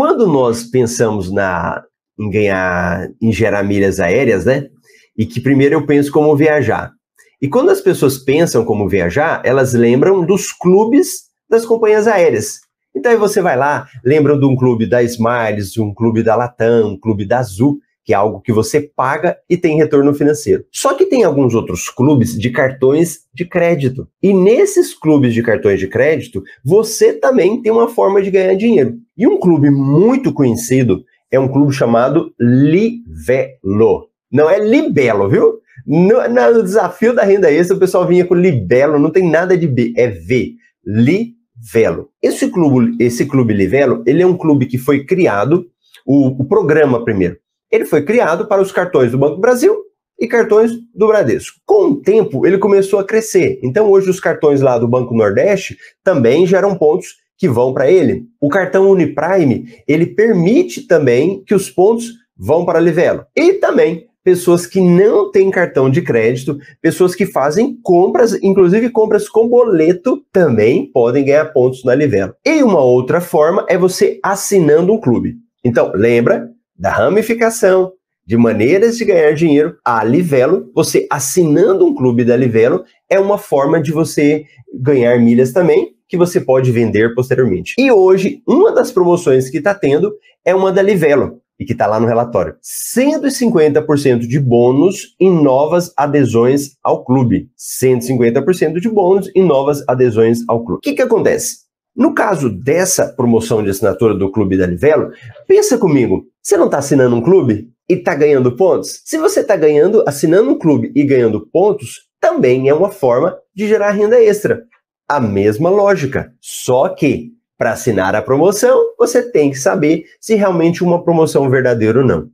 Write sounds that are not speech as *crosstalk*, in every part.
Quando nós pensamos na, em ganhar, em gerar milhas aéreas, né? E que primeiro eu penso como viajar. E quando as pessoas pensam como viajar, elas lembram dos clubes das companhias aéreas. Então aí você vai lá, lembra de um clube da Smiles, um clube da Latam, um clube da Azul, que é algo que você paga e tem retorno financeiro. Só que tem alguns outros clubes de cartões de crédito. E nesses clubes de cartões de crédito, você também tem uma forma de ganhar dinheiro. E um clube muito conhecido é um clube chamado Livelo. Não é Libelo, viu? No, no desafio da renda extra, o pessoal vinha com Libelo, não tem nada de B, é V. Livelo. Esse clube, esse clube Livelo, ele é um clube que foi criado, o, o programa primeiro, ele foi criado para os cartões do Banco Brasil e cartões do Bradesco. Com o tempo, ele começou a crescer. Então, hoje, os cartões lá do Banco Nordeste também geram pontos que vão para ele. O cartão Uniprime, ele permite também que os pontos vão para Livelo. E também pessoas que não têm cartão de crédito, pessoas que fazem compras, inclusive compras com boleto, também podem ganhar pontos na Livelo. E uma outra forma é você assinando um clube. Então, lembra, da ramificação, de maneiras de ganhar dinheiro, a Livelo, você assinando um clube da Livelo, é uma forma de você ganhar milhas também, que você pode vender posteriormente. E hoje, uma das promoções que está tendo é uma da Livelo, e que está lá no relatório. 150% de bônus em novas adesões ao clube. 150% de bônus em novas adesões ao clube. O que, que acontece? No caso dessa promoção de assinatura do Clube da Livelo, pensa comigo, você não está assinando um clube e está ganhando pontos? Se você está ganhando, assinando um clube e ganhando pontos, também é uma forma de gerar renda extra. A mesma lógica, só que para assinar a promoção, você tem que saber se realmente uma promoção verdadeira ou não.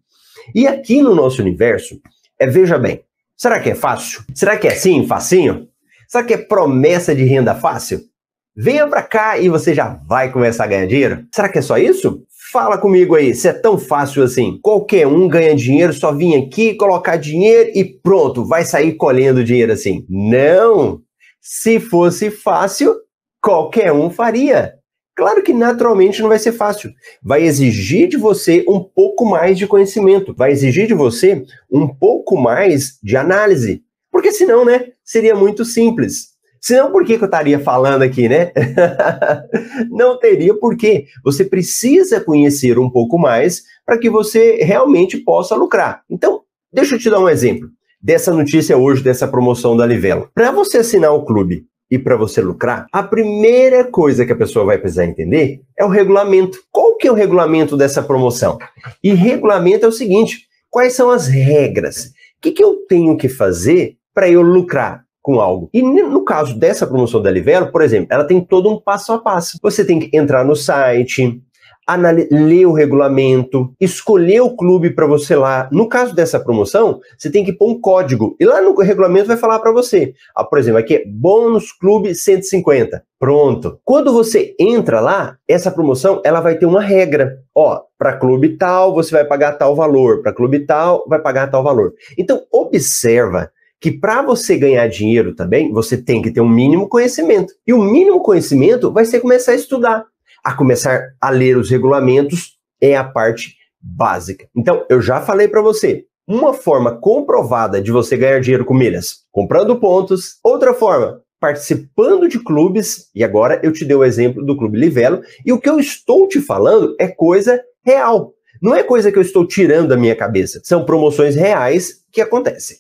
E aqui no nosso universo, é veja bem, será que é fácil? Será que é assim, facinho? Será que é promessa de renda fácil? Venha para cá e você já vai começar a ganhar dinheiro. Será que é só isso? Fala comigo aí, se é tão fácil assim. Qualquer um ganha dinheiro, só vir aqui, colocar dinheiro e pronto, vai sair colhendo dinheiro assim. Não! Se fosse fácil, qualquer um faria. Claro que naturalmente não vai ser fácil. Vai exigir de você um pouco mais de conhecimento, vai exigir de você um pouco mais de análise. Porque senão, né, seria muito simples. Senão, por que, que eu estaria falando aqui, né? *laughs* não teria porquê. Você precisa conhecer um pouco mais para que você realmente possa lucrar. Então, deixa eu te dar um exemplo dessa notícia hoje, dessa promoção da Livelo. Para você assinar o clube e para você lucrar, a primeira coisa que a pessoa vai precisar entender é o regulamento. Qual que é o regulamento dessa promoção? E regulamento é o seguinte: quais são as regras? O que, que eu tenho que fazer para eu lucrar? Com algo. E no caso dessa promoção da Livelo, por exemplo, ela tem todo um passo a passo. Você tem que entrar no site, ler o regulamento, escolher o clube para você lá. No caso dessa promoção, você tem que pôr um código. E lá no regulamento vai falar para você. Ah, por exemplo, aqui é bônus clube 150. Pronto. Quando você entra lá, essa promoção ela vai ter uma regra. Ó, para clube tal, você vai pagar tal valor, para clube tal, vai pagar tal valor. Então, observa que para você ganhar dinheiro também, você tem que ter um mínimo conhecimento. E o mínimo conhecimento vai ser começar a estudar, a começar a ler os regulamentos, é a parte básica. Então, eu já falei para você, uma forma comprovada de você ganhar dinheiro com milhas, comprando pontos. Outra forma, participando de clubes, e agora eu te dei o exemplo do Clube Livelo, e o que eu estou te falando é coisa real. Não é coisa que eu estou tirando da minha cabeça, são promoções reais que acontecem.